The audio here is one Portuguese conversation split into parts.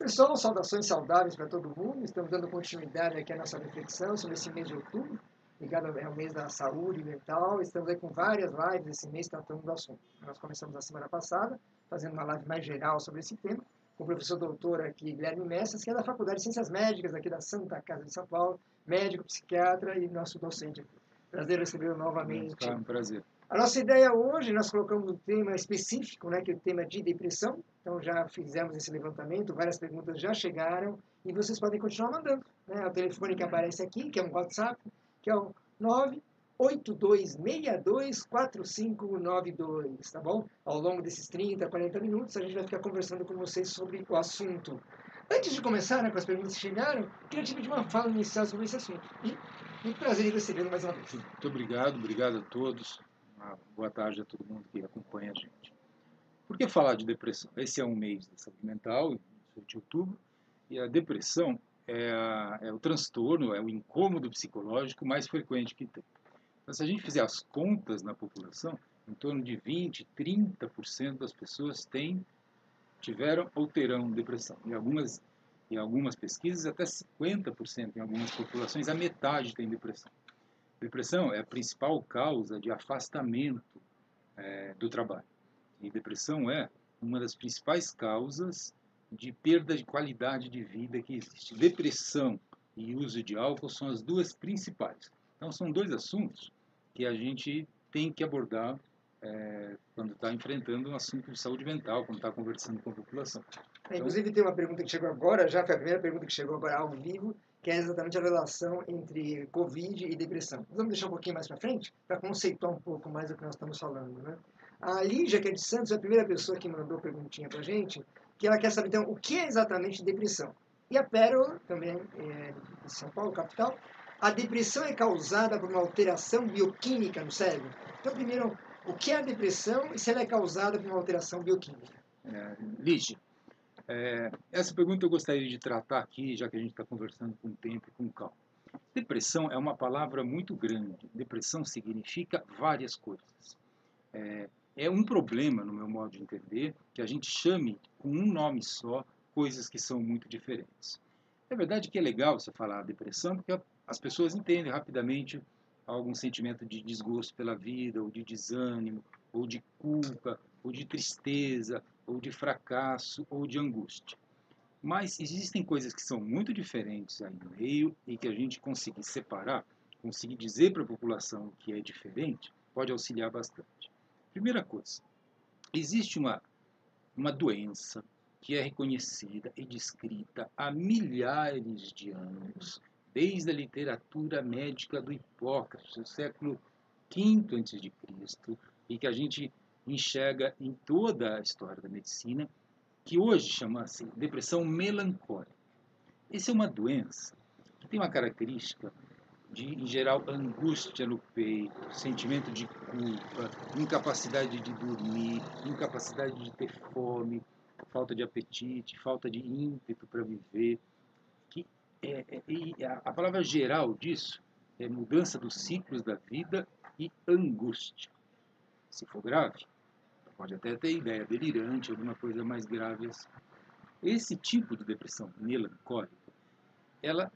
Pessoal, saudações saudáveis para todo mundo. Estamos dando continuidade aqui à nossa reflexão sobre esse mês de outubro, ligado ao mês da saúde mental. Estamos aí com várias lives esse mês tratando do assunto. Nós começamos na semana passada, fazendo uma live mais geral sobre esse tema, com o professor doutor aqui, Guilherme Messas, que é da Faculdade de Ciências Médicas aqui da Santa Casa de São Paulo, médico, psiquiatra e nosso docente aqui. Prazer recebê-lo novamente. É um prazer. A nossa ideia hoje, nós colocamos um tema específico, né, que é o tema de depressão. Então, já fizemos esse levantamento, várias perguntas já chegaram e vocês podem continuar mandando. Né? O telefone que aparece aqui, que é um WhatsApp, que é o 982624592, tá bom? Ao longo desses 30, 40 minutos, a gente vai ficar conversando com vocês sobre o assunto. Antes de começar né, com as perguntas que chegaram, queria te pedir uma fala inicial sobre esse assunto. E muito prazer em recebê-lo mais uma vez. Muito obrigado, obrigado a todos. Uma boa tarde a todo mundo que acompanha a gente. Por que falar de depressão? Esse é um mês da saúde mental, de outubro, e a depressão é, a, é, o transtorno, é o incômodo psicológico mais frequente que tem. Então, se a gente fizer as contas na população, em torno de 20, 30% das pessoas têm, tiveram ou terão depressão. Em algumas, em algumas pesquisas, até 50% em algumas populações, a metade tem depressão. Depressão é a principal causa de afastamento é, do trabalho. E depressão é uma das principais causas de perda de qualidade de vida que existe. Depressão e uso de álcool são as duas principais. Então, são dois assuntos que a gente tem que abordar é, quando está enfrentando um assunto de saúde mental, quando está conversando com a população. É, inclusive, tem uma pergunta que chegou agora, já foi a primeira pergunta que chegou agora ao vivo, que é exatamente a relação entre Covid e depressão. Vamos deixar um pouquinho mais para frente, para conceituar um pouco mais o que nós estamos falando. Né? A Lígia, que é de Santos, é a primeira pessoa que mandou perguntinha para a gente, que ela quer saber, então, o que é exatamente depressão. E a Pérola, também é de São Paulo, capital, a depressão é causada por uma alteração bioquímica no cérebro. Então, primeiro, o que é a depressão e se ela é causada por uma alteração bioquímica? É, Lígia, é, essa pergunta eu gostaria de tratar aqui, já que a gente está conversando com tempo e com calma. Depressão é uma palavra muito grande. Depressão significa várias coisas. É, é um problema, no meu modo de entender, que a gente chame com um nome só coisas que são muito diferentes. É verdade que é legal você falar depressão, porque as pessoas entendem rapidamente algum sentimento de desgosto pela vida, ou de desânimo, ou de culpa, ou de tristeza, ou de fracasso, ou de angústia. Mas existem coisas que são muito diferentes aí no meio e que a gente conseguir separar, conseguir dizer para a população que é diferente, pode auxiliar bastante. Primeira coisa, existe uma, uma doença que é reconhecida e descrita há milhares de anos, desde a literatura médica do Hipócrates, do século V a.C., e que a gente enxerga em toda a história da medicina, que hoje chama-se depressão melancólica. Essa é uma doença que tem uma característica de, em geral, angústia no peito, sentimento de culpa, incapacidade de dormir, incapacidade de ter fome, falta de apetite, falta de ímpeto para viver. Que é, é, a, a palavra geral disso é mudança dos ciclos da vida e angústia. Se for grave, pode até ter ideia delirante, alguma coisa mais grave assim. Esse tipo de depressão melancólica, ela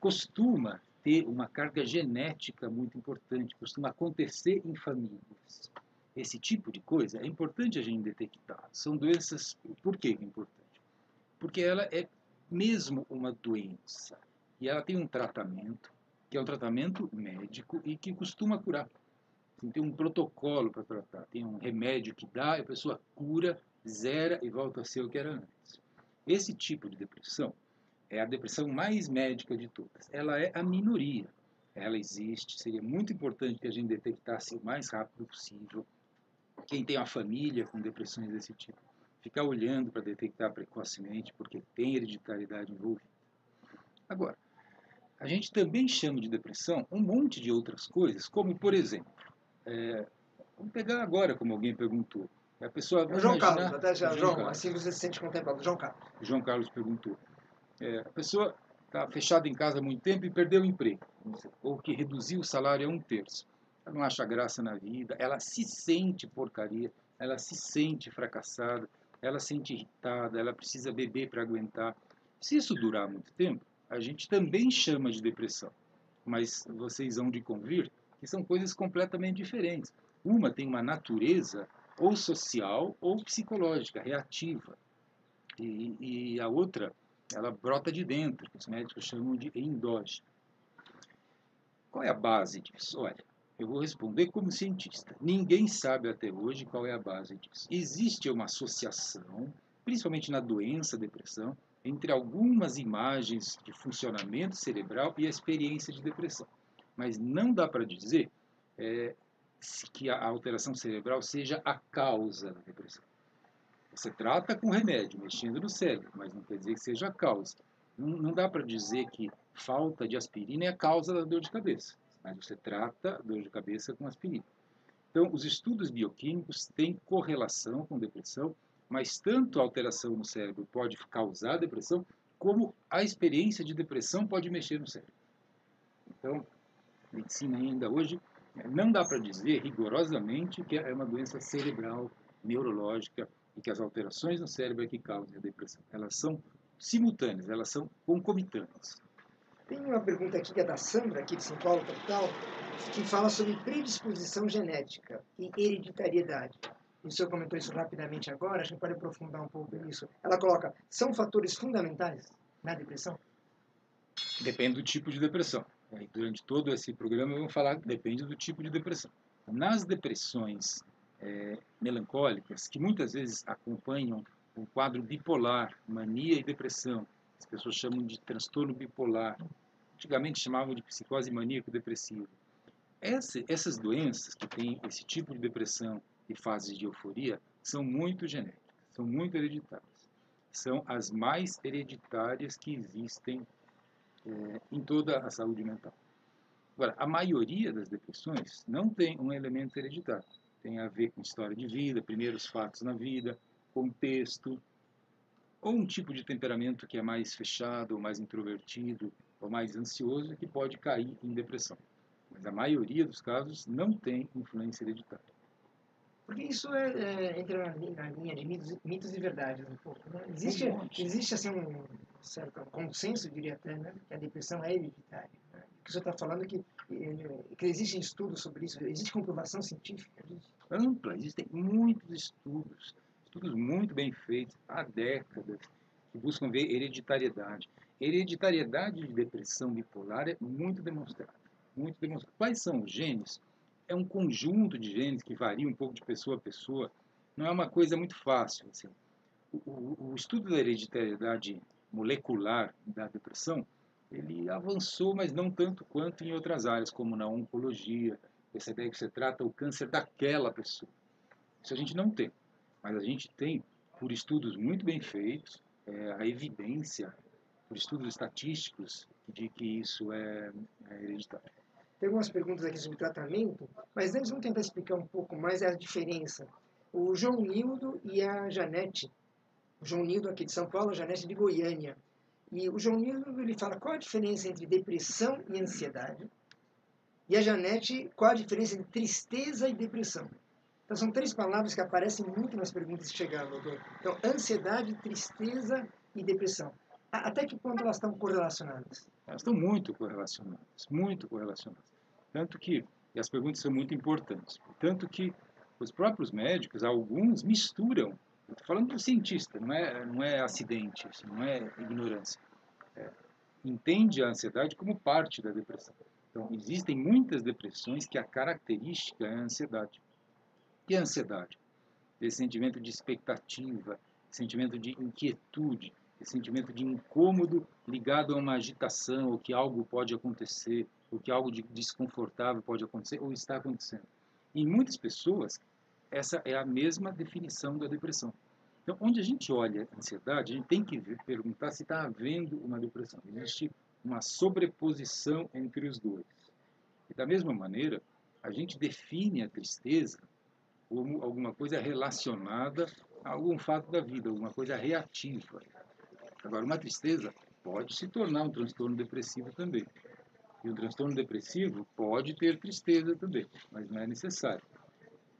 costuma ter uma carga genética muito importante, costuma acontecer em famílias. Esse tipo de coisa é importante a gente detectar. São doenças. Por que é importante? Porque ela é mesmo uma doença e ela tem um tratamento, que é um tratamento médico e que costuma curar. Tem um protocolo para tratar, tem um remédio que dá, a pessoa cura, zera e volta a ser o que era antes. Esse tipo de depressão é a depressão mais médica de todas. Ela é a minoria. Ela existe, seria muito importante que a gente detectasse o mais rápido possível. Quem tem uma família com depressões desse tipo, ficar olhando para detectar precocemente, porque tem hereditariedade envolvida. Agora, a gente também chama de depressão um monte de outras coisas, como, por exemplo, é, vamos pegar agora, como alguém perguntou. A pessoa João imaginar, Carlos, até já, João, João assim você se sente contemplado. João Carlos. João Carlos perguntou. É, a pessoa está fechada em casa há muito tempo e perdeu o emprego, ou que reduziu o salário a um terço. Ela não acha graça na vida, ela se sente porcaria, ela se sente fracassada, ela se sente irritada, ela precisa beber para aguentar. Se isso durar muito tempo, a gente também chama de depressão. Mas vocês vão de convir que são coisas completamente diferentes. Uma tem uma natureza ou social ou psicológica, reativa. E, e a outra, ela brota de dentro, que os médicos chamam de endógena. Qual é a base disso? Olha, eu vou responder como cientista. Ninguém sabe até hoje qual é a base disso. Existe uma associação, principalmente na doença, depressão, entre algumas imagens de funcionamento cerebral e a experiência de depressão. Mas não dá para dizer é, que a alteração cerebral seja a causa da depressão. Você trata com remédio, mexendo no cérebro, mas não quer dizer que seja a causa. Não, não dá para dizer que falta de aspirina é a causa da dor de cabeça, mas você trata a dor de cabeça com aspirina. Então, os estudos bioquímicos têm correlação com depressão, mas tanto a alteração no cérebro pode causar depressão, como a experiência de depressão pode mexer no cérebro. Então, medicina ainda hoje não dá para dizer rigorosamente que é uma doença cerebral, neurológica, e que as alterações no cérebro é que causam a depressão. Elas são simultâneas, elas são concomitantes. Tem uma pergunta aqui que é da Sandra, aqui de São Paulo, capital, que fala sobre predisposição genética e hereditariedade. O senhor comentou isso rapidamente agora, acho que pode aprofundar um pouco nisso. Ela coloca, são fatores fundamentais na depressão? Depende do tipo de depressão. Durante todo esse programa vamos falar, depende do tipo de depressão. Nas depressões é, melancólicas, que muitas vezes acompanham o quadro bipolar, mania e depressão. As pessoas chamam de transtorno bipolar. Antigamente chamavam de psicose maníaco-depressiva. Essa, essas doenças que têm esse tipo de depressão e fases de euforia são muito genéticas, são muito hereditárias. São as mais hereditárias que existem é, em toda a saúde mental. Agora, a maioria das depressões não tem um elemento hereditário tem a ver com história de vida, primeiros fatos na vida, contexto, ou um tipo de temperamento que é mais fechado, ou mais introvertido, ou mais ansioso, que pode cair em depressão. Mas a maioria dos casos não tem influência hereditária. Porque isso é, é, entra na, linha de mitos, mitos e verdades um pouco. Né? Existe, um existe assim, um certo consenso, diria até, né? que a depressão é hereditária. Né? O que o senhor está falando é que, que existem estudos sobre isso, existe comprovação científica? Ampla, existem muitos estudos, estudos muito bem feitos, há décadas, que buscam ver hereditariedade. Hereditariedade de depressão bipolar é muito demonstrada. Muito demonstrada. Quais são os genes? É um conjunto de genes que varia um pouco de pessoa a pessoa. Não é uma coisa muito fácil. Assim. O, o, o estudo da hereditariedade molecular da depressão ele avançou, mas não tanto quanto em outras áreas, como na oncologia. Essa ideia que você trata o câncer daquela pessoa. Isso a gente não tem. Mas a gente tem, por estudos muito bem feitos, é, a evidência, por estudos estatísticos, de que isso é, é hereditário. Tem algumas perguntas aqui sobre tratamento, mas antes vamos tentar explicar um pouco mais a diferença. O João Nildo e a Janete, o João Nildo aqui de São Paulo, a Janete de Goiânia, e o João Nildo ele fala qual a diferença entre depressão e ansiedade. E a Janete, qual a diferença entre tristeza e depressão? Então são três palavras que aparecem muito nas perguntas que chegaram, doutor. Então, ansiedade, tristeza e depressão. Até que ponto elas estão correlacionadas? Elas estão muito correlacionadas, muito correlacionadas. Tanto que, e as perguntas são muito importantes, tanto que os próprios médicos, alguns misturam Estou falando do cientista, não é, não é acidente, assim, não é ignorância. É, entende a ansiedade como parte da depressão. Então, existem muitas depressões que a característica é a ansiedade. O que é a ansiedade? Esse sentimento de expectativa, sentimento de inquietude, sentimento de incômodo ligado a uma agitação, ou que algo pode acontecer, ou que algo de desconfortável pode acontecer, ou está acontecendo. Em muitas pessoas, essa é a mesma definição da depressão. Então, onde a gente olha a ansiedade, a gente tem que perguntar se está havendo uma depressão. Existe uma sobreposição entre os dois. E da mesma maneira, a gente define a tristeza como alguma coisa relacionada a algum fato da vida, alguma coisa reativa. Agora, uma tristeza pode se tornar um transtorno depressivo também. E um transtorno depressivo pode ter tristeza também, mas não é necessário.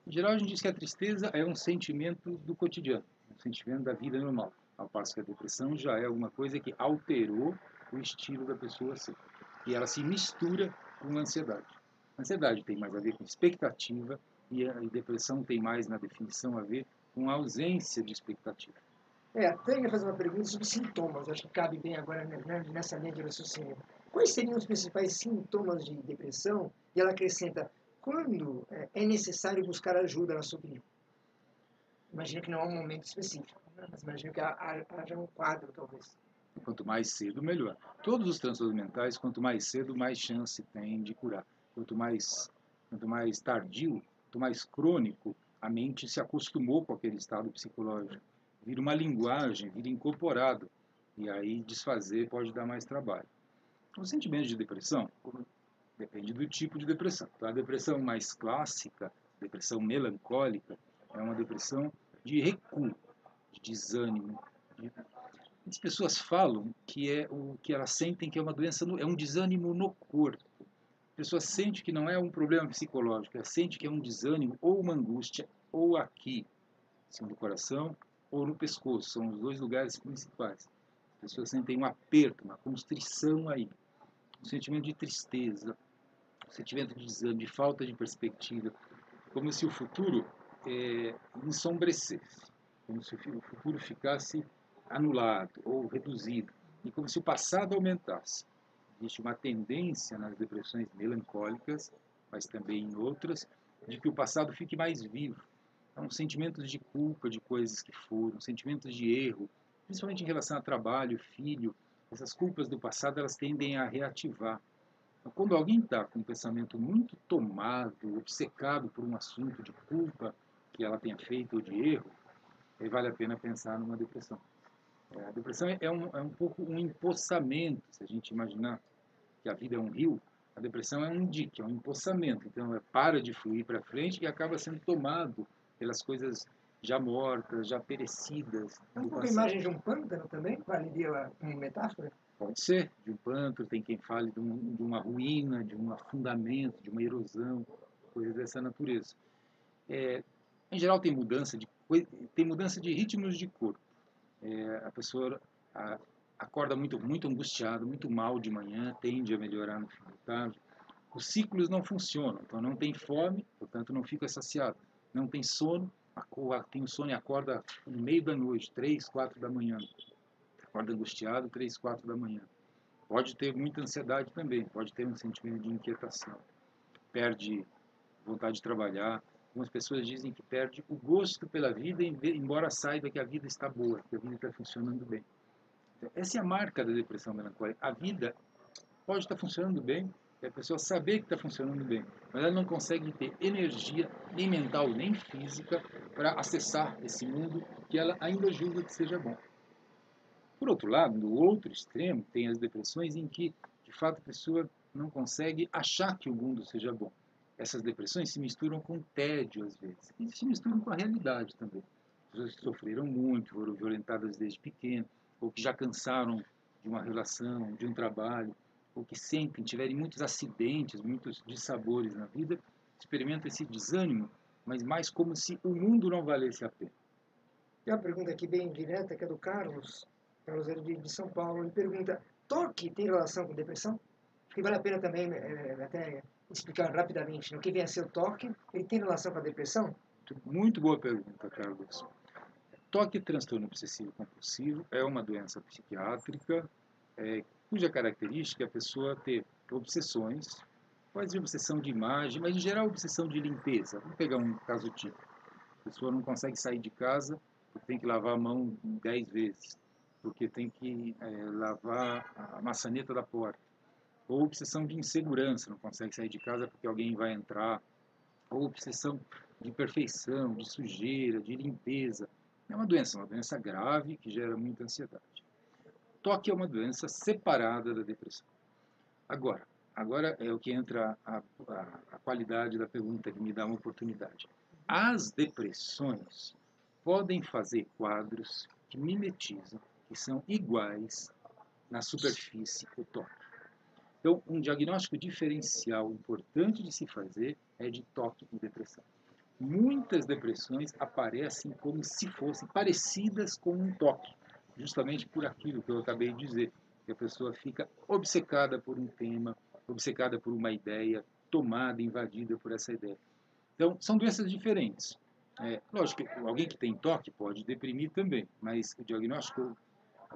Em geral, a gente diz que a tristeza é um sentimento do cotidiano, um sentimento da vida normal. Ao passo que a depressão já é alguma coisa que alterou o estilo da pessoa ser. E ela se mistura com a ansiedade. A ansiedade tem mais a ver com expectativa e a depressão tem mais, na definição, a ver com a ausência de expectativa. É, a Tânia faz uma pergunta sobre sintomas, acho que cabe bem agora né, nessa linha de raciocínio. Quais seriam os principais sintomas de depressão? E ela acrescenta, quando é, é necessário buscar ajuda, na sua opinião? Imagino que não há um momento específico, né? mas imagino que haja um quadro, talvez. Quanto mais cedo, melhor. Todos os transtornos mentais, quanto mais cedo, mais chance tem de curar. Quanto mais, quanto mais tardio, quanto mais crônico, a mente se acostumou com aquele estado psicológico. Vira uma linguagem, vira incorporado. E aí desfazer pode dar mais trabalho. O sentimento de depressão depende do tipo de depressão. Então, a depressão mais clássica, depressão melancólica, é uma depressão de recuo, de desânimo. De... As pessoas falam que é o que elas sentem que é uma doença, no... é um desânimo no corpo. A pessoa sente que não é um problema psicológico, ela sente que é um desânimo ou uma angústia, ou aqui, assim, no coração, ou no pescoço. São os dois lugares principais. As pessoas sentem um aperto, uma constrição aí um sentimento de tristeza, sentimento de desânimo, de falta de perspectiva, como se o futuro é, ensombrecesse, como se o futuro ficasse anulado ou reduzido, e como se o passado aumentasse. Existe uma tendência nas depressões melancólicas, mas também em outras, de que o passado fique mais vivo. Então, sentimentos de culpa de coisas que foram, sentimentos de erro, principalmente em relação a trabalho, filho, essas culpas do passado elas tendem a reativar. Então, quando alguém está com um pensamento muito tomado, obcecado por um assunto de culpa que ela tenha feito ou de erro, aí vale a pena pensar numa depressão. É, a depressão é um, é um pouco um empossamento, se a gente imaginar que a vida é um rio, a depressão é um dique, é um empossamento. Então, ela para de fluir para frente e acaba sendo tomado pelas coisas já mortas, já perecidas. É um pouco a imagem de um pântano também, valeria como metáfora? Pode ser, de um pântano, tem quem fale de, um, de, uma ruína, de um afundamento, de uma erosão, coisas dessa natureza. É, em geral tem mudança de tem mudança de ritmos de corpo. É, a pessoa a, acorda muito muito angustiada, muito mal de manhã, tende a melhorar no fim da tarde. Os ciclos não funcionam, então não tem fome, portanto não fica saciado. Não tem sono, tem sono e acorda no meio da noite, três, quatro da manhã. Acorda angustiado, três, quatro da manhã. Pode ter muita ansiedade também, pode ter um sentimento de inquietação. Perde vontade de trabalhar. Algumas pessoas dizem que perde o gosto pela vida, embora saiba que a vida está boa, que a vida está funcionando bem. Então, essa é a marca da depressão melancólica. A vida pode estar funcionando bem, é a pessoa saber que está funcionando bem, mas ela não consegue ter energia, nem mental, nem física, para acessar esse mundo que ela ainda julga que seja bom. Por outro lado, no outro extremo, tem as depressões em que, de fato, a pessoa não consegue achar que o mundo seja bom. Essas depressões se misturam com tédio, às vezes, e se misturam com a realidade também. Pessoas que sofreram muito, foram violentadas desde pequeno, ou que já cansaram de uma relação, de um trabalho, ou que sentem, tiverem muitos acidentes, muitos dissabores na vida, experimentam esse desânimo, mas mais como se o mundo não valesse a pena. Tem uma pergunta aqui bem direta, que é do Carlos, Carlos de, de São Paulo. Ele pergunta, toque tem relação com depressão? Acho que vale a pena também é, até explicar rapidamente. No que vem a ser o toque, ele tem relação com a depressão? Muito boa pergunta, Carlos. Toque transtorno obsessivo compulsivo é uma doença psiquiátrica é, cuja característica é a pessoa ter obsessões, pode ser obsessão de imagem, mas em geral obsessão de limpeza. Vamos pegar um caso típico. A pessoa não consegue sair de casa tem que lavar a mão dez vezes, porque tem que é, lavar a maçaneta da porta. Ou obsessão de insegurança, não consegue sair de casa porque alguém vai entrar. Ou obsessão de perfeição, de sujeira, de limpeza. É uma doença, uma doença grave que gera muita ansiedade toque é uma doença separada da depressão. Agora, agora é o que entra a, a, a qualidade da pergunta que me dá uma oportunidade. As depressões podem fazer quadros que mimetizam, que são iguais na superfície toque. Então, um diagnóstico diferencial importante de se fazer é de toque e depressão. muitas depressões aparecem como se fossem parecidas com um toque, justamente por aquilo que eu acabei de dizer, que a pessoa fica obcecada por um tema, obcecada por uma ideia, tomada, invadida por essa ideia. Então, são doenças diferentes. É, lógico alguém que tem toque pode deprimir também, mas o diagnóstico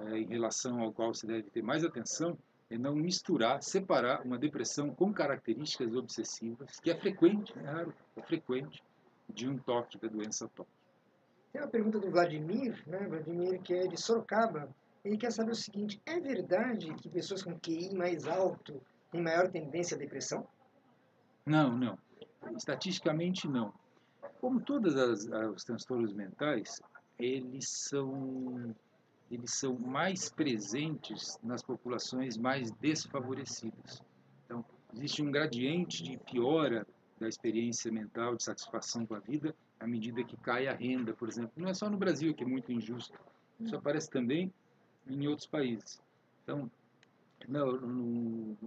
é, em relação ao qual se deve ter mais atenção é não misturar, separar uma depressão com características obsessivas, que é frequente, é raro, é frequente, de um toque da doença toque. Tem uma pergunta do Vladimir, né? Vladimir que é de Sorocaba. Ele quer saber o seguinte: é verdade que pessoas com QI mais alto têm maior tendência à depressão? Não, não. Estatisticamente, não. Como todos os transtornos mentais, eles são eles são mais presentes nas populações mais desfavorecidas. Então, existe um gradiente de piora da experiência mental, de satisfação com a vida, à medida que cai a renda, por exemplo. Não é só no Brasil, que é muito injusto. Isso aparece também em outros países. Então, no, no,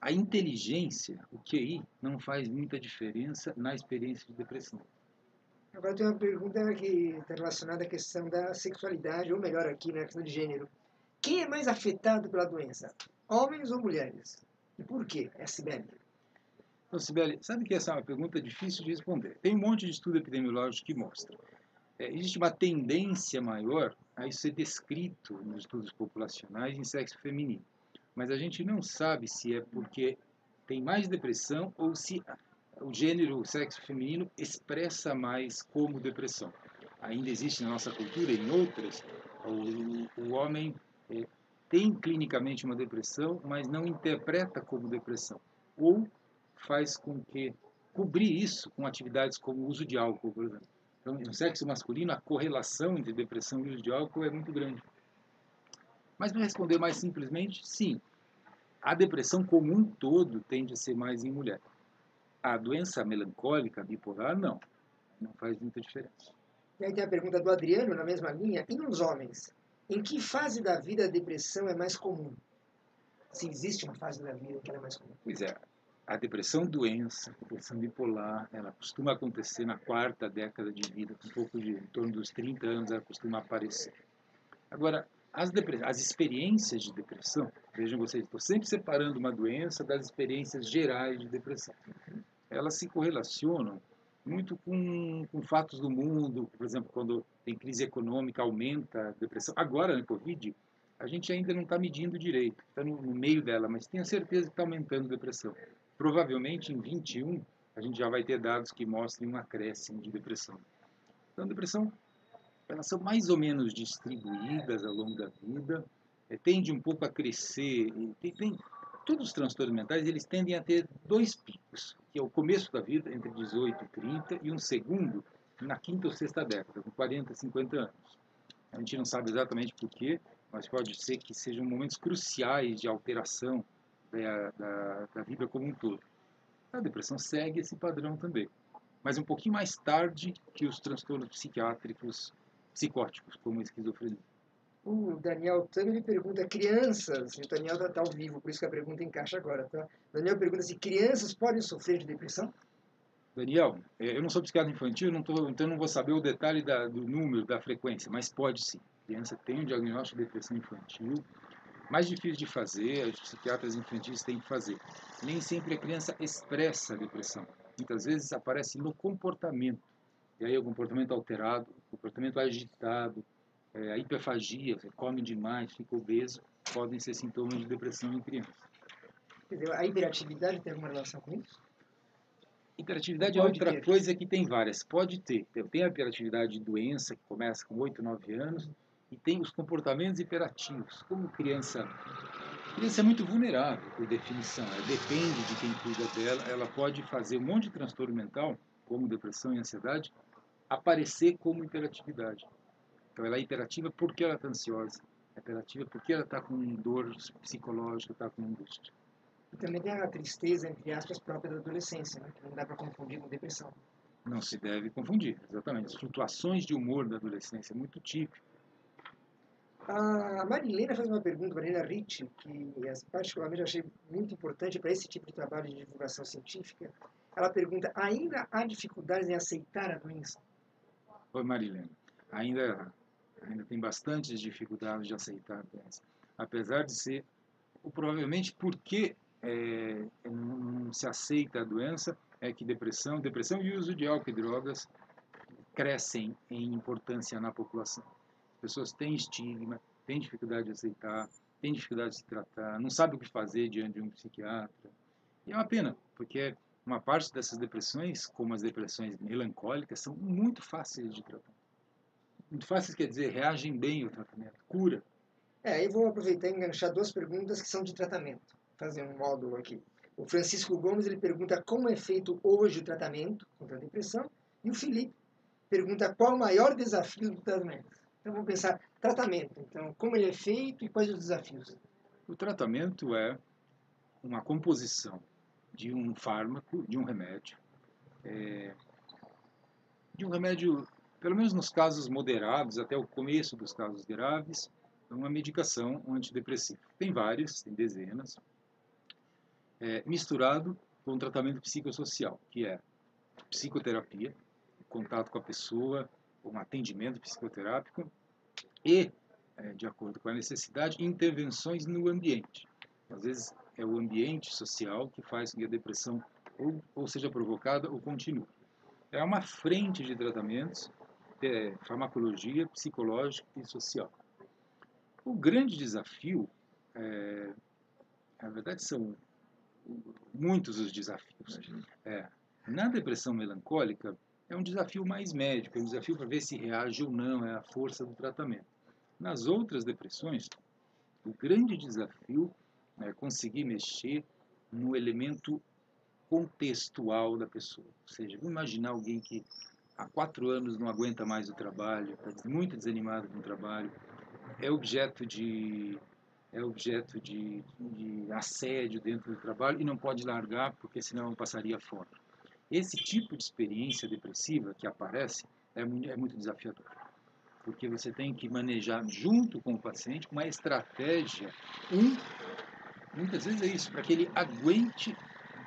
a inteligência, o QI, não faz muita diferença na experiência de depressão. Agora tem uma pergunta que está relacionada à questão da sexualidade, ou melhor aqui, na né, questão de gênero. Quem é mais afetado pela doença? Homens ou mulheres? E por quê? É a Sibeli. Então, Sibeli, sabe que essa é uma pergunta difícil de responder. Tem um monte de estudo epidemiológico que mostra. É, existe uma tendência maior a isso ser descrito nos estudos populacionais em sexo feminino. Mas a gente não sabe se é porque tem mais depressão ou se o gênero, o sexo feminino, expressa mais como depressão. Ainda existe na nossa cultura em outras, o, o homem é, tem clinicamente uma depressão, mas não interpreta como depressão. Ou faz com que cobrir isso com atividades como o uso de álcool, por exemplo. Então, no sexo masculino, a correlação entre depressão e uso de álcool é muito grande. Mas para responder mais simplesmente, sim. A depressão como um todo tende a ser mais em mulher. A doença melancólica, bipolar, não. Não faz muita diferença. E aí tem a pergunta do Adriano, na mesma linha. E nos homens? Em que fase da vida a depressão é mais comum? Se existe uma fase da vida que ela é mais comum. Pois é. A depressão doença, a depressão bipolar, ela costuma acontecer na quarta década de vida, um pouco de em torno dos 30 anos ela costuma aparecer. Agora, as, as experiências de depressão, vejam vocês, estou sempre separando uma doença das experiências gerais de depressão elas se correlacionam muito com, com fatos do mundo, por exemplo, quando tem crise econômica, aumenta a depressão. Agora, na Covid, a gente ainda não está medindo direito, está no, no, meio dela, mas tenho certeza que está aumentando a depressão. Provavelmente em 21 a gente já vai ter dados que mostrem um acréscimo de depressão. Então, depressão, elas são mais ou menos distribuídas ao longo da vida, é, tende um pouco a crescer, tem, tem todos os transtornos mentais eles tendem a ter dois picos, que é o começo da vida, entre 18 e 30, e um segundo na quinta ou sexta década, com 40, 50 anos. A gente não sabe exatamente porquê, mas pode ser que sejam momentos cruciais de alteração da, da, da vida como um todo. A depressão segue esse padrão também, mas um pouquinho mais tarde que os transtornos psiquiátricos psicóticos, como a esquizofrenia. O Daniel Tano pergunta, crianças, o Daniel está tá ao vivo, por isso que a pergunta encaixa agora, tá? Daniel pergunta se crianças podem sofrer de depressão? Daniel, é, eu não sou psiquiatra infantil, não tô, então não vou saber o detalhe da, do número, da frequência, mas pode sim. A criança tem um diagnóstico de depressão infantil, mais difícil de fazer, os psiquiatras infantis têm que fazer. Nem sempre a criança expressa a depressão. Muitas vezes aparece no comportamento. E aí o comportamento alterado, o comportamento agitado, é, a hiperfagia, você come demais, fica obeso, podem ser sintomas de depressão em crianças. Quer dizer, a hiperatividade tem alguma relação com isso? Hiperatividade é outra ter. coisa que tem várias. Pode ter. Tem a hiperatividade de doença, que começa com 8, 9 anos, e tem os comportamentos hiperativos. Como criança. Criança é muito vulnerável, por definição. Ela depende de quem cuida dela. Ela pode fazer um monte de transtorno mental, como depressão e ansiedade, aparecer como hiperatividade. Então ela é hiperativa porque ela está ansiosa. É hiperativa porque ela está com dor psicológica, está com angústia. E também tem a tristeza, entre aspas, própria da adolescência, né? que não dá para confundir com depressão. Não se deve confundir, exatamente. As flutuações de humor da adolescência é muito típico. A Marilena faz uma pergunta, Marilena Ricci, que particularmente achei muito importante para esse tipo de trabalho de divulgação científica. Ela pergunta: ainda há dificuldades em aceitar a doença? Oi, Marilena. Ainda, ainda tem bastantes dificuldades de aceitar a doença. Apesar de ser, provavelmente, porque é, não se aceita a doença, é que depressão, depressão e uso de álcool e drogas crescem em importância na população. As pessoas têm estigma, têm dificuldade de aceitar, têm dificuldade de se tratar, não sabem o que fazer diante de um psiquiatra. E é uma pena, porque uma parte dessas depressões, como as depressões melancólicas, são muito fáceis de tratar. Muito fáceis quer dizer, reagem bem ao tratamento, cura. É, aí vou aproveitar e enganchar duas perguntas que são de tratamento, fazer um módulo aqui. O Francisco Gomes ele pergunta como é feito hoje o tratamento contra a depressão e o Felipe pergunta qual o maior desafio do tratamento. Então vamos pensar tratamento. Então como ele é feito e quais os desafios? O tratamento é uma composição de um fármaco, de um remédio, é, de um remédio, pelo menos nos casos moderados, até o começo dos casos graves, uma medicação antidepressiva. Tem várias, tem dezenas, é, misturado com um tratamento psicossocial, que é psicoterapia, contato com a pessoa, um atendimento psicoterápico e, é, de acordo com a necessidade, intervenções no ambiente. Às vezes é o ambiente social que faz com que a depressão ou, ou seja provocada ou continue. É uma frente de tratamentos, é, farmacologia, psicológica e social. O grande desafio, é, na verdade, são muitos os desafios. É, na depressão melancólica, é um desafio mais médico, é um desafio para ver se reage ou não, é a força do tratamento. Nas outras depressões, o grande desafio é conseguir mexer no elemento contextual da pessoa. Ou seja, imaginar alguém que há quatro anos não aguenta mais o trabalho, está muito desanimado com o trabalho, é objeto de é objeto de, de assédio dentro do trabalho e não pode largar porque senão passaria fora. Esse tipo de experiência depressiva que aparece é muito, é muito desafiador, porque você tem que manejar junto com o paciente uma estratégia, um, muitas vezes é isso, para que ele aguente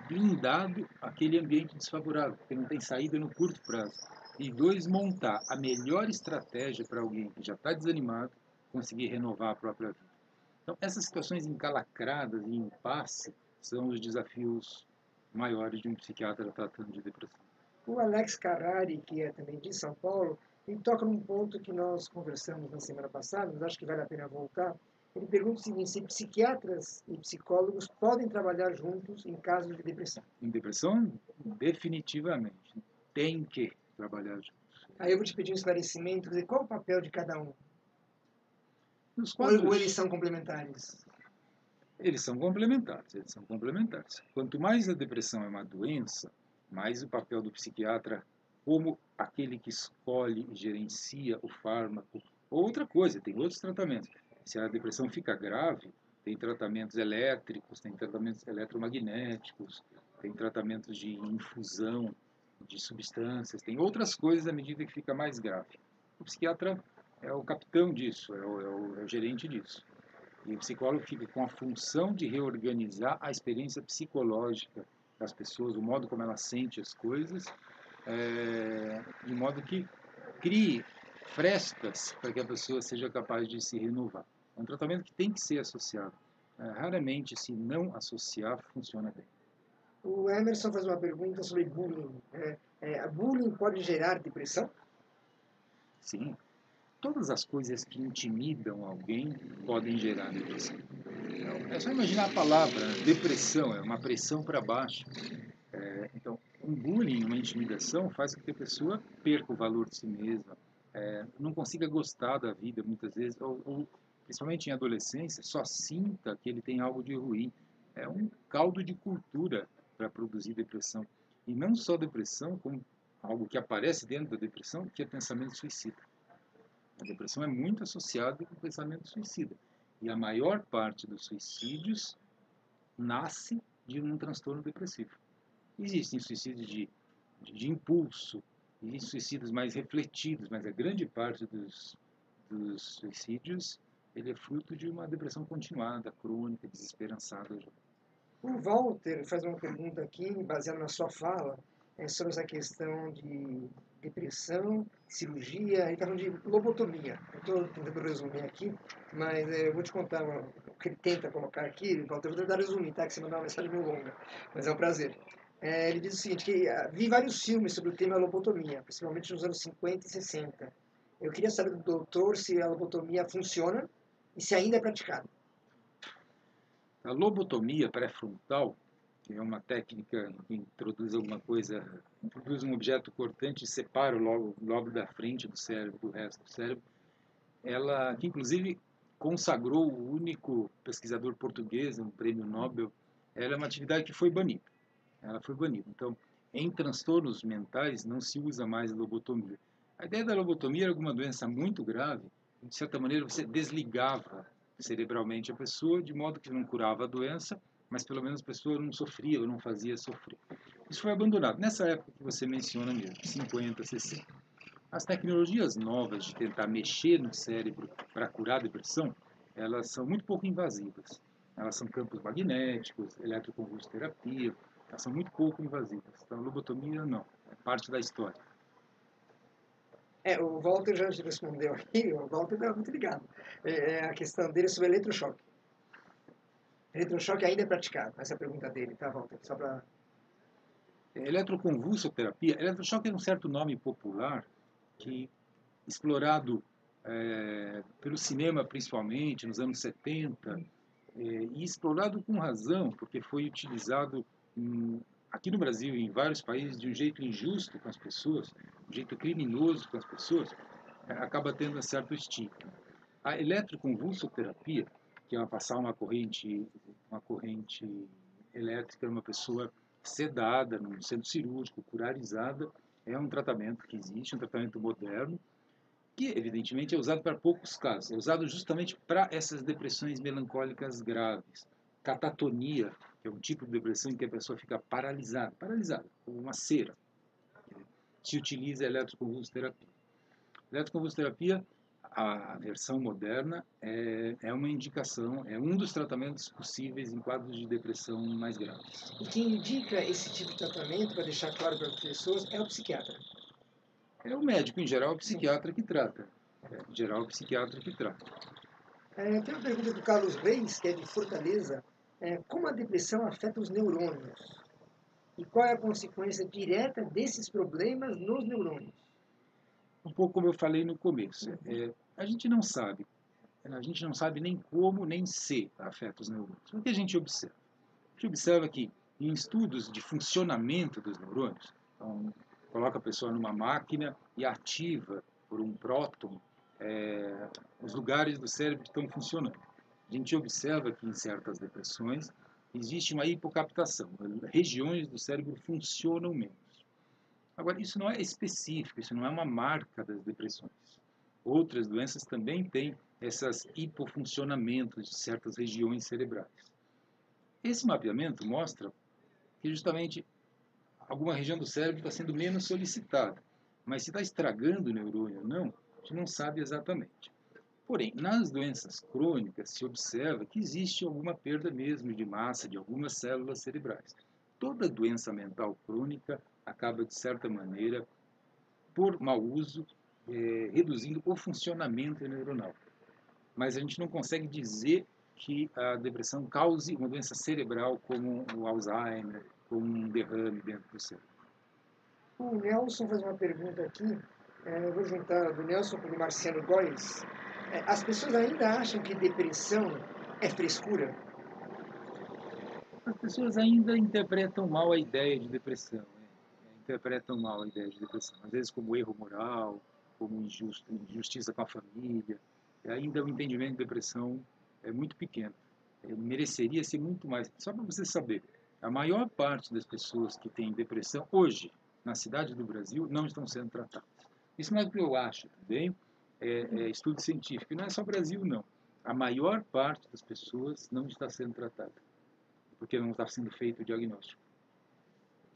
blindado aquele ambiente desfavorável, que não tem saída no curto prazo. E dois, montar a melhor estratégia para alguém que já está desanimado conseguir renovar a própria vida. Então, essas situações encalacradas e impasse são os desafios maiores de um psiquiatra tratando de depressão. O Alex Carrari, que é também de São Paulo, ele toca num ponto que nós conversamos na semana passada, mas acho que vale a pena voltar. Ele pergunta o seguinte: se psiquiatras e psicólogos podem trabalhar juntos em casos de depressão? Em depressão, definitivamente. Tem que trabalhar juntos. Aí eu vou te pedir um esclarecimento, dizer, qual o papel de cada um? Nos quadros, ou eles são complementares? Eles são complementares, eles são complementares. Quanto mais a depressão é uma doença, mais o papel do psiquiatra como aquele que escolhe e gerencia o fármaco. Outra coisa, tem outros tratamentos. Se a depressão fica grave, tem tratamentos elétricos, tem tratamentos eletromagnéticos, tem tratamentos de infusão de substâncias, tem outras coisas à medida que fica mais grave. O psiquiatra é o capitão disso, é o, é o, é o gerente disso. E o psicólogo fica com a função de reorganizar a experiência psicológica das pessoas, o modo como ela sente as coisas, é, de modo que crie frestas para que a pessoa seja capaz de se renovar. É um tratamento que tem que ser associado. É, raramente, se não associar, funciona bem. O Emerson faz uma pergunta sobre bullying. É, é, bullying pode gerar depressão? Sim, todas as coisas que intimidam alguém podem gerar depressão. É só imaginar a palavra depressão, é uma pressão para baixo. É, então, um bullying, uma intimidação, faz com que a pessoa perca o valor de si mesma, é, não consiga gostar da vida muitas vezes, ou, ou, principalmente em adolescência, só sinta que ele tem algo de ruim. É um caldo de cultura para produzir depressão. E não só depressão, como algo que aparece dentro da depressão, que é pensamento suicida. A depressão é muito associada com o pensamento suicida. E a maior parte dos suicídios nasce de um transtorno depressivo. Existem suicídios de, de, de impulso, existem suicídios mais refletidos, mas a grande parte dos, dos suicídios ele é fruto de uma depressão continuada, crônica, desesperançada. O Walter faz uma pergunta aqui, baseada na sua fala, é sobre essa questão de depressão, cirurgia, ele está falando de lobotomia. Eu estou tentando resumir aqui, mas é, eu vou te contar o que ele tenta colocar aqui, Walter, eu vou tentar resumir, tá? Que você mandou uma mensagem meio longa, mas é um prazer. É, ele diz o seguinte, que ah, vi vários filmes sobre o tema lobotomia, principalmente nos anos 50 e 60. Eu queria saber do doutor se a lobotomia funciona e se ainda é praticada. A lobotomia pré-frontal, que é uma técnica que introduz alguma coisa, introduz um objeto cortante e separa o logo da frente do cérebro do resto do cérebro, ela, que inclusive consagrou o único pesquisador português, um prêmio Nobel, ela é uma atividade que foi banida. Ela foi banida. Então, em transtornos mentais não se usa mais lobotomia. A ideia da lobotomia era alguma doença muito grave, de certa maneira você desligava cerebralmente a pessoa, de modo que não curava a doença, mas pelo menos a pessoa não sofria ou não fazia sofrer. Isso foi abandonado nessa época que você menciona mesmo, 50, 60. As tecnologias novas de tentar mexer no cérebro para curar a depressão, elas são muito pouco invasivas. Elas são campos magnéticos, eletroconvulsoterapia, elas são muito pouco invasivas. Então, lobotomia não, é parte da história. É, o Walter já respondeu aqui, o Walter está muito ligado. É, é, a questão dele sobre eletrochoque. Eletrochoque ainda é praticado? Essa é a pergunta dele, tá, Walter? Só para... Eletroconvulsoterapia, eletrochoque é um certo nome popular que, explorado é, pelo cinema principalmente, nos anos 70, é, e explorado com razão, porque foi utilizado em, aqui no Brasil e em vários países de um jeito injusto com as pessoas, um jeito criminoso com as pessoas, é, acaba tendo um certo estigma. A eletroconvulsoterapia, que é passar uma corrente, uma corrente elétrica numa pessoa sedada, num centro cirúrgico, curarizada, é um tratamento que existe, um tratamento moderno, que evidentemente é usado para poucos casos. É usado justamente para essas depressões melancólicas graves. Catatonia, que é um tipo de depressão em que a pessoa fica paralisada, paralisada, como uma cera. Se utiliza a eletroconvulsoterapia. A eletroconvulsoterapia, a versão moderna, é, é uma indicação, é um dos tratamentos possíveis em quadros de depressão mais graves. E quem indica esse tipo de tratamento, para deixar claro para as pessoas, é o psiquiatra. É o médico, em geral, o psiquiatra que trata. É, em geral, o psiquiatra que trata. É, tem uma pergunta do Carlos Reis, que é de Fortaleza é, como a depressão afeta os neurônios e qual é a consequência direta desses problemas nos neurônios. Um pouco como eu falei no começo, é, a gente não sabe, a gente não sabe nem como nem se afeta os neurônios. O que a gente observa? A gente observa que em estudos de funcionamento dos neurônios, então, coloca a pessoa numa máquina e ativa por um próton é, os lugares do cérebro que estão funcionando. A gente observa que em certas depressões existe uma hipocaptação, regiões do cérebro funcionam menos. Agora, isso não é específico, isso não é uma marca das depressões. Outras doenças também têm esses hipofuncionamentos de certas regiões cerebrais. Esse mapeamento mostra que justamente alguma região do cérebro está sendo menos solicitada, mas se está estragando o neurônio ou não, a gente não sabe exatamente. Porém, nas doenças crônicas se observa que existe alguma perda mesmo de massa de algumas células cerebrais. Toda doença mental crônica acaba, de certa maneira, por mau uso, é, reduzindo o funcionamento neuronal. Mas a gente não consegue dizer que a depressão cause uma doença cerebral como o Alzheimer, como um derrame dentro do cérebro. O Nelson faz uma pergunta aqui, é, eu vou juntar do Nelson com o Marciano Góes. É, as pessoas ainda acham que depressão é frescura? As pessoas ainda interpretam mal a ideia de depressão. Né? Interpretam mal a ideia de depressão. Às vezes como erro moral, como injusto, injustiça com a família. Ainda o entendimento de depressão é muito pequeno. É, mereceria ser muito mais. Só para você saber, a maior parte das pessoas que têm depressão hoje, na cidade do Brasil, não estão sendo tratadas. Isso não é o que eu acho também é, é estudo científico. E não é só Brasil, não. A maior parte das pessoas não está sendo tratada, porque não está sendo feito o diagnóstico.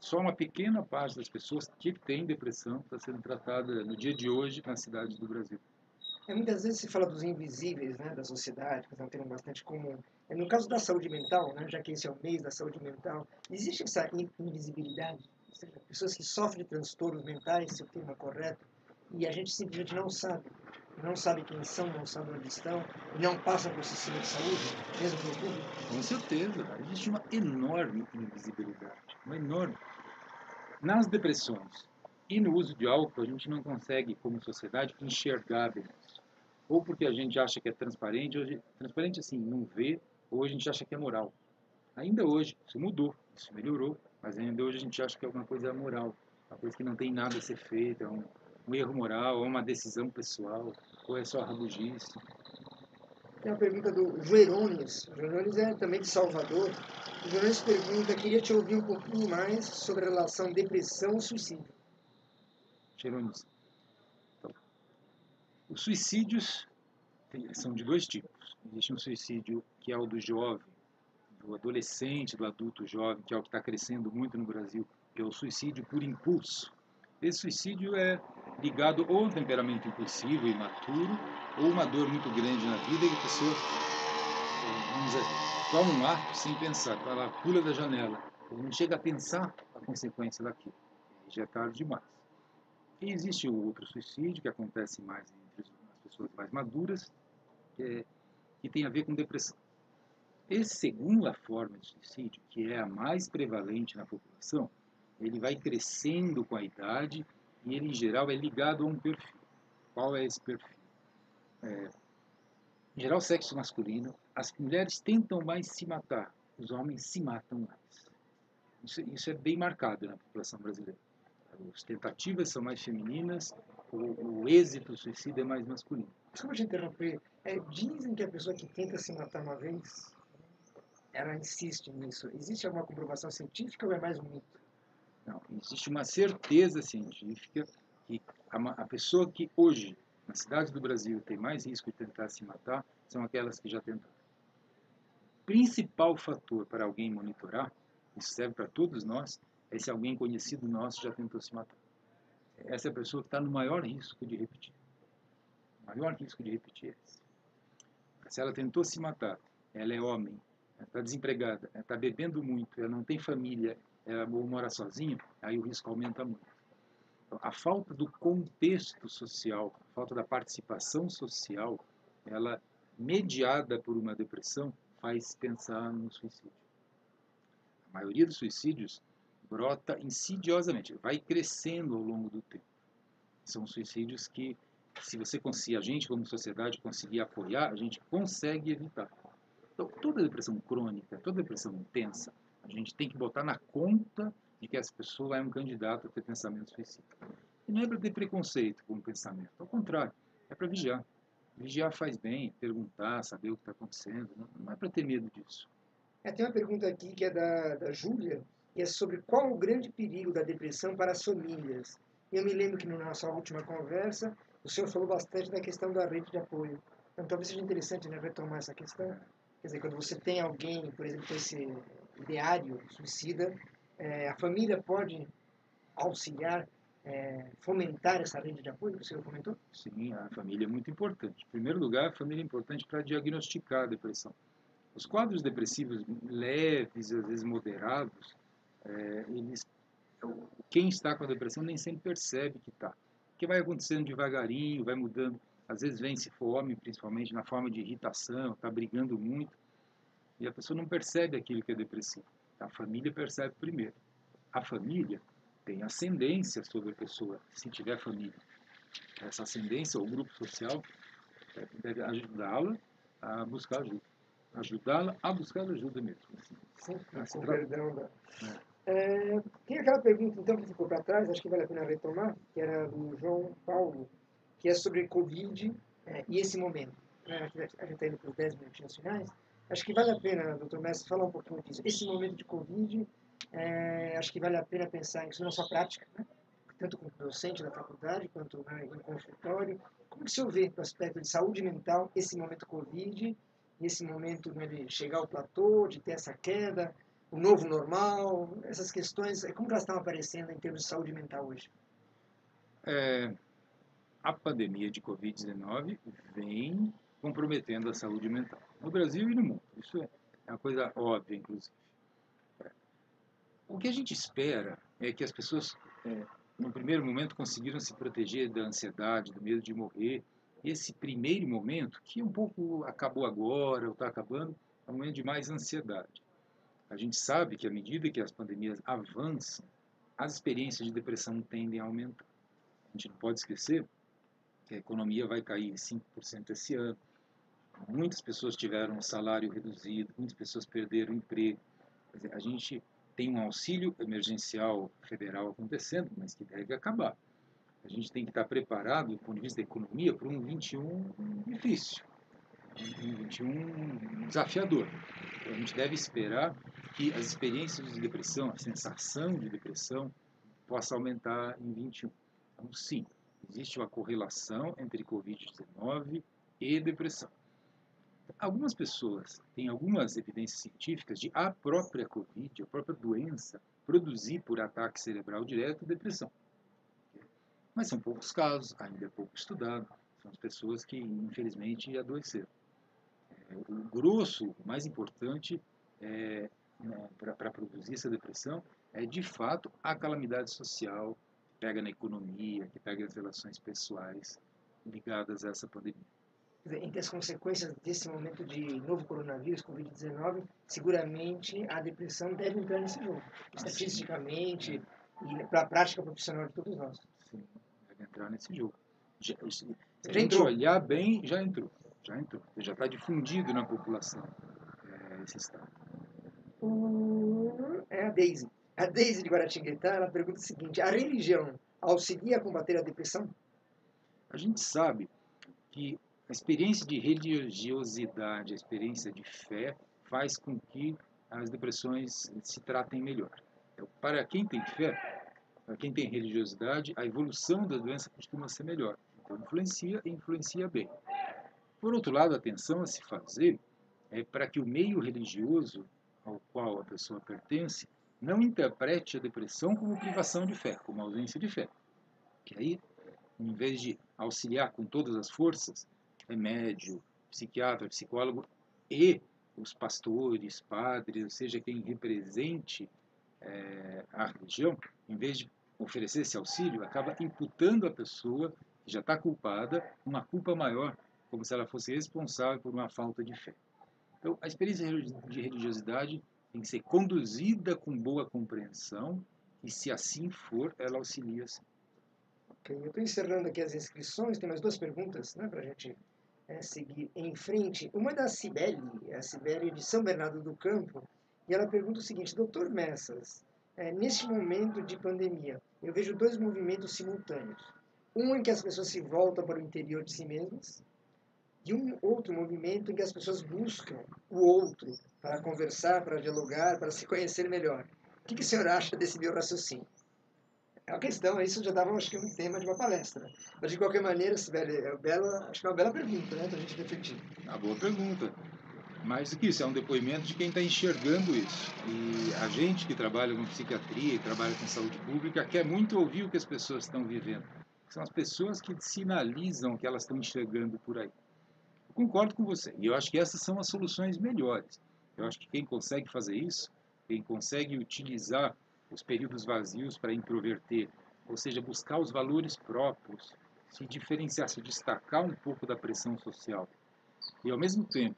Só uma pequena parte das pessoas que têm depressão está sendo tratada no dia de hoje na cidade do Brasil. É, muitas vezes se fala dos invisíveis né, da sociedade, que é um termo bastante comum. No caso da saúde mental, né, já que esse é o mês da saúde mental, existe essa invisibilidade? Ou seja, pessoas que sofrem transtornos mentais, se o termo é correto, e a gente simplesmente não sabe. Não sabe quem são, não sabe onde estão, não passam por sistema de saúde, mesmo no público. Com certeza, existe uma enorme invisibilidade, uma enorme. Nas depressões e no uso de álcool, a gente não consegue, como sociedade, enxergar bem isso. Ou porque a gente acha que é transparente, hoje, transparente assim, não vê, ou a gente acha que é moral. Ainda hoje, isso mudou, isso melhorou, mas ainda hoje a gente acha que é alguma coisa moral, uma coisa que não tem nada a ser feita, é um, um erro moral, ou uma decisão pessoal, ou é só rabugice. Tem uma pergunta do Jerônimo. O Jerônimo é também de Salvador. O pergunta, queria te ouvir um pouquinho mais sobre a relação depressão e suicídio. Jerônimo. Então, os suicídios são de dois tipos. Existe um suicídio que é o do jovem, do adolescente, do adulto jovem, que é o que está crescendo muito no Brasil, que é o suicídio por impulso. Esse suicídio é ligado ou a um temperamento impulsivo, imaturo, ou uma dor muito grande na vida e a pessoa, vamos dizer, toma um ato sem pensar, tá lá, pula da janela, ele não chega a pensar a consequência daquilo, já é tarde demais. E existe o outro suicídio, que acontece mais entre as pessoas mais maduras, que, é, que tem a ver com depressão. Essa segunda forma de suicídio, que é a mais prevalente na população, ele vai crescendo com a idade e ele, em geral, é ligado a um perfil. Qual é esse perfil? É, em geral, sexo masculino, as mulheres tentam mais se matar, os homens se matam mais. Isso, isso é bem marcado na população brasileira. As tentativas são mais femininas, o, o êxito suicida é mais masculino. Desculpa te interromper. É, dizem que a pessoa que tenta se matar uma vez, ela insiste nisso. Existe alguma comprovação científica ou é mais um mito? Não, existe uma certeza científica que a, pessoa que hoje, na cidade do Brasil, tem mais risco de tentar se matar são aquelas que já tentaram. Principal fator para alguém monitorar, isso serve para todos nós, é se alguém conhecido nosso já tentou se matar. Essa é a pessoa que está no maior risco de repetir. O maior risco de repetir é esse. Se ela tentou se matar, ela é homem, está desempregada, está bebendo muito, ela não tem família, ela mora sozinha, aí o risco aumenta muito. Então, a falta do contexto social, a falta da participação social, ela mediada por uma depressão, faz pensar no suicídio. A maioria dos suicídios brota insidiosamente, vai crescendo ao longo do tempo. São suicídios que, se você conseguir, a gente como sociedade conseguir apoiar, a gente consegue evitar. Então, toda depressão crônica, toda depressão intensa, a gente tem que botar na conta de que essa pessoa é um candidato a ter pensamento suicida. E não é para ter preconceito com o pensamento, ao contrário, é para vigiar. Vigiar faz bem, perguntar, saber o que está acontecendo, não, é para ter medo disso. É, tem uma pergunta aqui que é da, da Júlia, e é sobre qual o grande perigo da depressão para as famílias. Eu me lembro que na nossa última conversa, o senhor falou bastante da questão da rede de apoio. Então talvez seja interessante né, retomar essa questão. Quer dizer, quando você tem alguém, por exemplo, com esse ideário suicida, é, a família pode auxiliar, é, fomentar essa rede de apoio que o senhor comentou? Sim, a família é muito importante. Em primeiro lugar, a família é importante para diagnosticar a depressão. Os quadros depressivos leves, às vezes moderados, é, eles, quem está com a depressão nem sempre percebe que está. Porque vai acontecendo devagarinho, vai mudando. Às vezes vem-se fome, principalmente na forma de irritação, está brigando muito. E a pessoa não percebe aquilo que é depressivo. A família percebe primeiro. A família tem ascendência sobre a pessoa, se tiver família. Essa ascendência, o grupo social, é, deve ajudá-la a buscar ajuda. Ajudá-la a buscar ajuda mesmo. Assim. Sim, com perdão da... É. É, tem aquela pergunta, então, que ficou para trás, acho que vale a pena retomar, que era do João Paulo, que é sobre Covid é, e esse momento. Né? A gente está indo para os 10 minutinhos finais. Acho que vale a pena, doutor Mestre, falar um pouquinho disso. Esse momento de Covid, é, acho que vale a pena pensar isso na sua prática, né? tanto como docente da faculdade, quanto né, em consultório. Como que o senhor vê, no aspecto de saúde mental, esse momento Covid, esse momento né, de chegar ao platô, de ter essa queda, o novo normal, essas questões, como elas estão aparecendo em termos de saúde mental hoje? É, a pandemia de Covid-19 vem comprometendo a saúde mental, no Brasil e no mundo. Isso é uma coisa óbvia, inclusive. O que a gente espera é que as pessoas, é, no primeiro momento, conseguiram se proteger da ansiedade, do medo de morrer. Esse primeiro momento, que um pouco acabou agora, ou está acabando, é um momento de mais ansiedade. A gente sabe que à medida que as pandemias avançam, as experiências de depressão tendem a aumentar. A gente não pode esquecer que a economia vai cair 5% esse ano. Muitas pessoas tiveram salário reduzido, muitas pessoas perderam emprego. Dizer, a gente tem um auxílio emergencial federal acontecendo, mas que deve acabar. A gente tem que estar preparado, do ponto de vista da economia, para um 21 difícil, um 21 desafiador. Então, a gente deve esperar que as experiências de depressão, a sensação de depressão, possa aumentar em 21. Então, sim, existe uma correlação entre Covid-19 e depressão. Algumas pessoas têm algumas evidências científicas de a própria Covid, a própria doença, produzir por ataque cerebral direto depressão. Mas são poucos casos, ainda é pouco estudado. São as pessoas que, infelizmente, adoeceram. É, o grosso, o mais importante é, né, para produzir essa depressão é, de fato, a calamidade social que pega na economia, que pega as relações pessoais ligadas a essa pandemia entre as consequências desse momento de novo coronavírus, Covid-19, seguramente a depressão deve entrar nesse jogo, estatisticamente e para a prática profissional de todos nós. Sim, deve entrar nesse jogo. Já, se a gente olhar bem, já entrou. Já entrou. Já está difundido na população é, esse estado. é a Daisy. A Daisy de Guaratinguetá, ela pergunta o seguinte, a religião auxilia a combater a depressão? A gente sabe que a experiência de religiosidade, a experiência de fé, faz com que as depressões se tratem melhor. Então, para quem tem fé, para quem tem religiosidade, a evolução da doença costuma ser melhor. Então, influencia e influencia bem. Por outro lado, a atenção a se fazer é para que o meio religioso ao qual a pessoa pertence não interprete a depressão como privação de fé, como ausência de fé. Que aí, em vez de auxiliar com todas as forças, remédio, psiquiatra, psicólogo e os pastores, padres, ou seja, quem represente é, a religião, em vez de oferecer esse auxílio, acaba imputando a pessoa que já está culpada uma culpa maior, como se ela fosse responsável por uma falta de fé. Então, a experiência de religiosidade tem que ser conduzida com boa compreensão e, se assim for, ela auxilia sim. Ok, eu estou encerrando aqui as inscrições, tem mais duas perguntas né, para a gente é, seguir em frente. Uma é da Cibele, a Cibele de São Bernardo do Campo, e ela pergunta o seguinte, doutor Messas, é, neste momento de pandemia, eu vejo dois movimentos simultâneos. Um em que as pessoas se voltam para o interior de si mesmas, e um outro movimento em que as pessoas buscam o outro para conversar, para dialogar, para se conhecer melhor. O que, que o senhor acha desse meu raciocínio? É uma questão, isso já dava, acho que, um tema de uma palestra. Mas, de qualquer maneira, Sibeli, é bela, acho que é uma bela pergunta, né, para a gente refletir. Uma boa pergunta. Mais do que isso, é um depoimento de quem está enxergando isso. E a gente que trabalha com psiquiatria e trabalha com saúde pública quer muito ouvir o que as pessoas estão vivendo. São as pessoas que sinalizam que elas estão enxergando por aí. Eu concordo com você. E eu acho que essas são as soluções melhores. Eu acho que quem consegue fazer isso, quem consegue utilizar os períodos vazios para introverter, ou seja, buscar os valores próprios, se diferenciar, se destacar um pouco da pressão social. E ao mesmo tempo,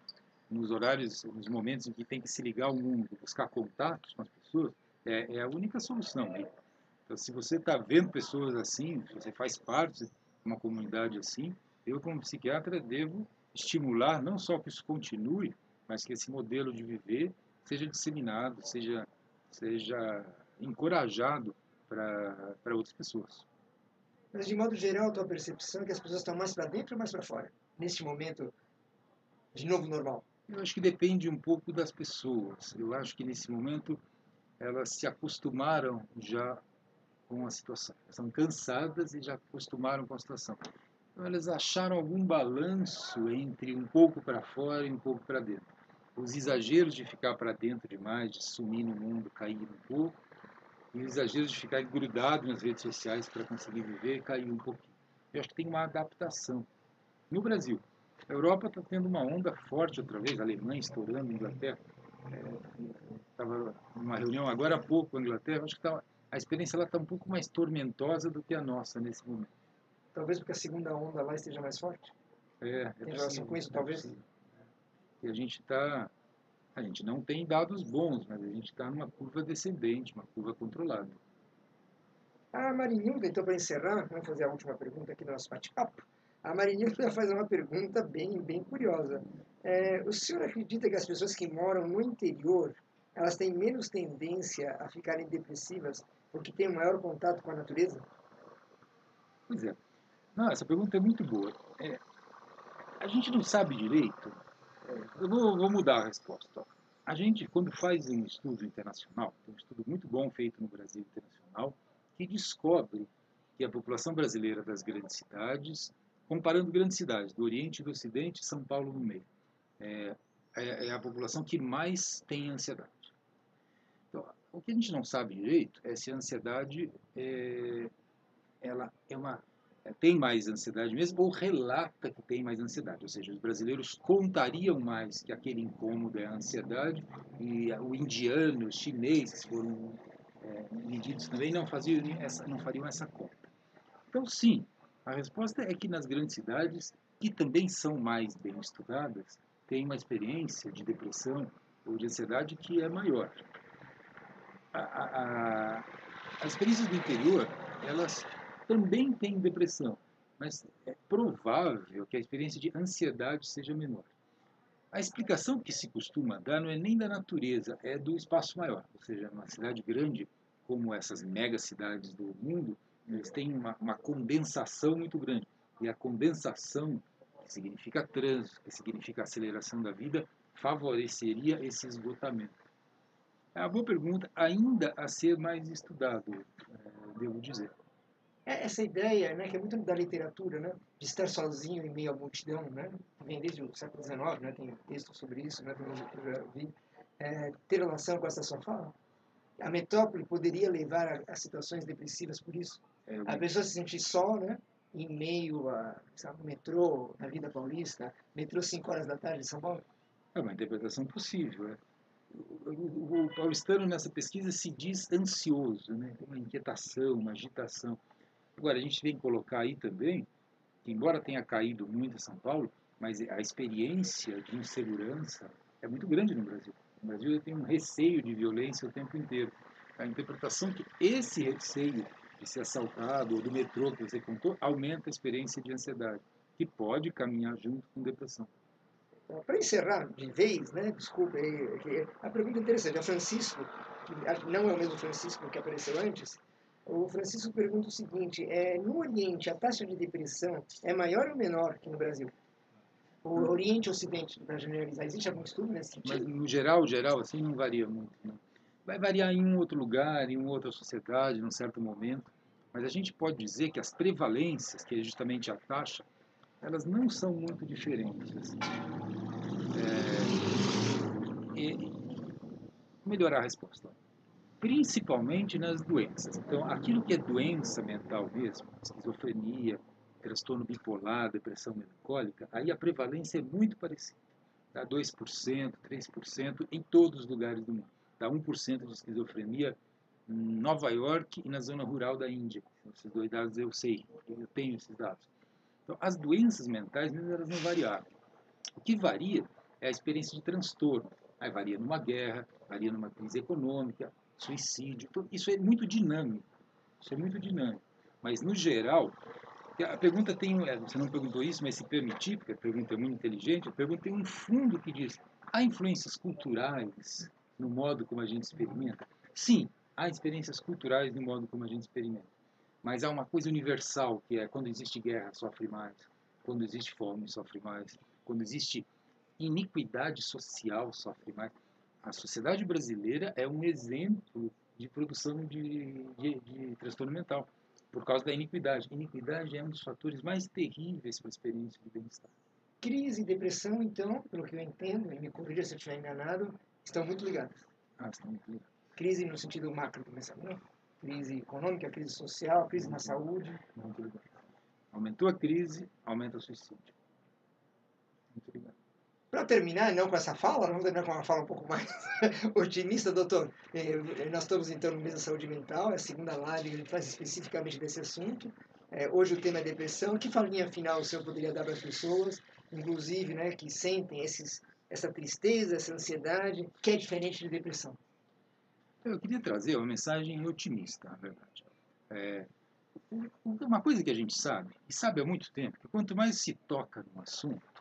nos horários, nos momentos em que tem que se ligar ao mundo, buscar contatos com as pessoas, é, é a única solução. Né? Então, se você está vendo pessoas assim, se você faz parte de uma comunidade assim, eu como psiquiatra devo estimular não só que isso continue, mas que esse modelo de viver seja disseminado, seja seja encorajado para outras pessoas. Mas, de modo geral, a tua percepção é que as pessoas estão mais para dentro ou mais para fora? Neste momento de novo normal? Eu acho que depende um pouco das pessoas. Eu acho que nesse momento elas se acostumaram já com a situação. Estão cansadas e já acostumaram com a situação. Então, elas acharam algum balanço entre um pouco para fora e um pouco para dentro. Os exageros de ficar para dentro demais, de sumir no mundo, cair um pouco, e o exagero de ficar grudado nas redes sociais para conseguir viver caiu um pouquinho. Eu acho que tem uma adaptação. No Brasil, a Europa está tendo uma onda forte outra vez, a Alemanha estourando, a Inglaterra. Estava é, numa reunião agora há pouco com a Inglaterra, acho que tá, a experiência está um pouco mais tormentosa do que a nossa nesse momento. Talvez porque a segunda onda lá esteja mais forte? É, é Tem relação com isso, talvez? E a gente está... A gente não tem dados bons, mas a gente está numa curva descendente, uma curva controlada. A Marinilda, então, para encerrar, vamos fazer a última pergunta aqui do nosso bate-papo. A Marinilda faz uma pergunta bem, bem curiosa. É, o senhor acredita que as pessoas que moram no interior, elas têm menos tendência a ficarem depressivas porque têm um maior contato com a natureza? Pois é. Não, essa pergunta é muito boa. É, a gente não sabe direito. Eu vou, vou, mudar a resposta. A gente, quando faz um estudo internacional, tem um estudo muito bom feito no Brasil internacional, que descobre que a população brasileira das grandes cidades, comparando grandes cidades do Oriente e do Ocidente, São Paulo no meio, é, é, é a população que mais tem ansiedade. Então, o que a gente não sabe direito é se a ansiedade é, ela é uma tem mais ansiedade mesmo ou relata que tem mais ansiedade, ou seja, os brasileiros contariam mais que aquele incômodo é a ansiedade e o indiano, os chineses foram é, medidos também não faziam essa não fariam essa conta. Então sim, a resposta é que nas grandes cidades que também são mais bem estudadas tem uma experiência de depressão ou de ansiedade que é maior. A, a, a, as experiências do interior elas também tem depressão, mas é provável que a experiência de ansiedade seja menor. A explicação que se costuma dar não é nem da natureza, é do espaço maior. Ou seja, numa cidade grande, como essas megacidades do mundo, eles têm uma, uma condensação muito grande. E a condensação, que significa trânsito, que significa aceleração da vida, favoreceria esse esgotamento. É uma boa pergunta, ainda a ser mais estudado, é, devo dizer. É essa ideia, né, que é muito da literatura, né, de estar sozinho em meio à multidão, né, vem desde o século XIX, né, tem texto sobre isso, né, eu já vi, é, ter relação com essa sua fala? A metrópole poderia levar a, a situações depressivas por isso? É, a pessoa se sentir só, né, em meio a sabe, metrô, na vida paulista, metrô 5 horas da tarde em São Paulo? É uma interpretação possível, é. O, o, o, paulistano nessa pesquisa se diz ansioso, né? tem uma inquietação, uma agitação. Agora, a gente vem colocar aí também, que embora tenha caído muito em São Paulo, mas a experiência de insegurança é muito grande no Brasil. No Brasil tem um receio de violência o tempo inteiro. A interpretação que esse receio de ser assaltado ou do metrô que você contou aumenta a experiência de ansiedade, que pode caminhar junto com depressão. Para encerrar de vez, né, desculpa, a pergunta é interessante. A Francisco, que não é o mesmo Francisco que apareceu antes, o Francisco pergunta o seguinte: é, no Oriente, a taxa de depressão é maior ou menor que no Brasil? O Oriente e Ocidente, para generalizar, existe algum estudo nesse sentido? Mas, no geral, geral, assim, não varia muito. Não. Vai variar em um outro lugar, em uma outra sociedade, num certo momento. Mas a gente pode dizer que as prevalências, que é justamente a taxa, elas não são muito diferentes. É, e, melhorar a resposta principalmente nas doenças. Então, aquilo que é doença mental mesmo, esquizofrenia, transtorno bipolar, depressão melancólica, aí a prevalência é muito parecida. Dá 2%, 3% em todos os lugares do mundo. Dá 1% de esquizofrenia em Nova York e na zona rural da Índia. Esses dois dados eu sei, eu tenho esses dados. Então, as doenças mentais, elas não variaram. O que varia é a experiência de transtorno. Aí varia numa guerra, varia numa crise econômica, suicídio. Então, isso é muito dinâmico. Isso é muito dinâmico. Mas, no geral, a pergunta tem. É, você não perguntou isso, mas se permitir, porque a pergunta é muito inteligente, a pergunta tem um fundo que diz: há influências culturais no modo como a gente experimenta? Sim, há experiências culturais no modo como a gente experimenta. Mas há uma coisa universal, que é quando existe guerra, sofre mais. Quando existe fome, sofre mais. Quando existe iniquidade social, sofre mais a sociedade brasileira é um exemplo de produção de, de, de transtorno mental, por causa da iniquidade. Iniquidade é um dos fatores mais terríveis para a experiência de bem-estar. Crise e depressão, então, pelo que eu entendo, e me corrija se eu estiver enganado, estão muito ligadas. Ah, estão muito ligadas. Crise no sentido macro do pensamento, crise econômica, crise social, crise na saúde. Muito ligadas. Aumentou a crise, aumenta o suicídio. Muito obrigado. Para terminar, não com essa fala, vamos terminar com uma fala um pouco mais otimista, doutor. Eh, nós estamos então no mês da saúde mental, é a segunda live que faz especificamente desse assunto. É, hoje o tema é depressão. Que falinha final o senhor poderia dar para as pessoas, inclusive, né, que sentem esses, essa tristeza, essa ansiedade, que é diferente de depressão? Eu queria trazer uma mensagem otimista, na verdade. É, uma coisa que a gente sabe, e sabe há muito tempo, que quanto mais se toca no assunto,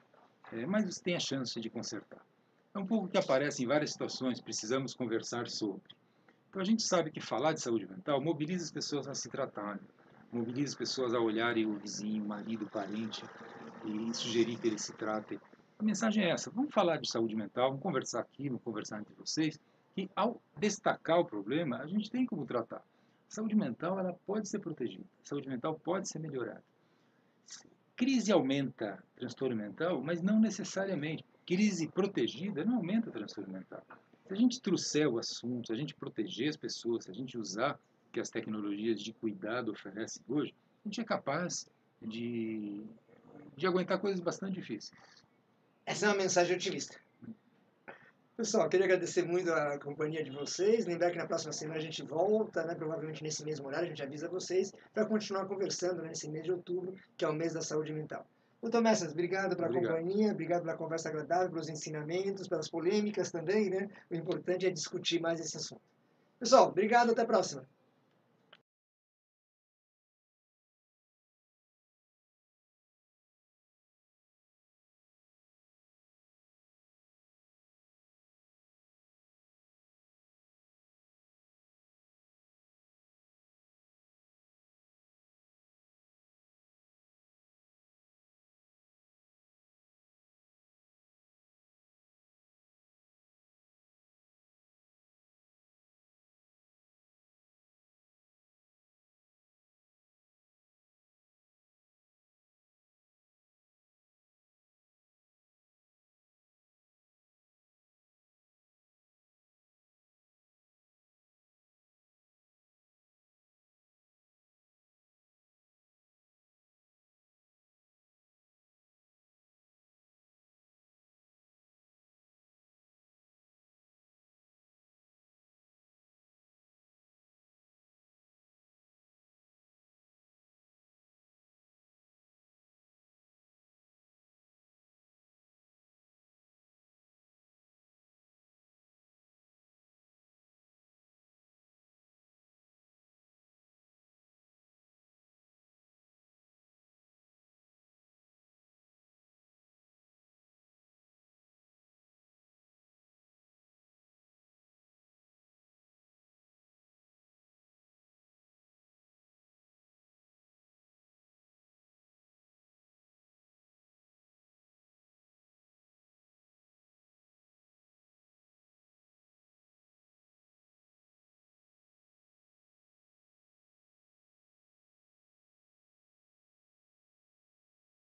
é, você tem a chance de consertar. É um pouco que aparece em várias situações, precisamos conversar sobre. Então a gente sabe que falar de saúde mental mobiliza as pessoas a se tratarem, mobiliza as pessoas a olharem o vizinho, o marido, o parente e sugerir que eles se tratem. A mensagem é essa: vamos falar de saúde mental, vamos conversar aqui, vamos conversar entre vocês, que ao destacar o problema, a gente tem como tratar. Saúde mental ela pode ser protegida, saúde mental pode ser melhorada. Crise aumenta transtorno mental, mas não necessariamente. Crise protegida não aumenta transtorno mental. Se a gente trouxer o assunto, se a gente proteger as pessoas, se a gente usar o que as tecnologias de cuidado oferecem hoje, a gente é capaz de, de aguentar coisas bastante difíceis. Essa é uma mensagem otimista. Pessoal, queria agradecer muito a companhia de vocês. Lembrar que na próxima semana a gente volta, né, provavelmente nesse mesmo horário, a gente avisa vocês, para continuar conversando né, nesse mês de outubro, que é o mês da saúde mental. Doutor Messas, obrigado pela obrigado. companhia, obrigado pela conversa agradável, pelos ensinamentos, pelas polêmicas também. Né? O importante é discutir mais esse assunto. Pessoal, obrigado, até a próxima.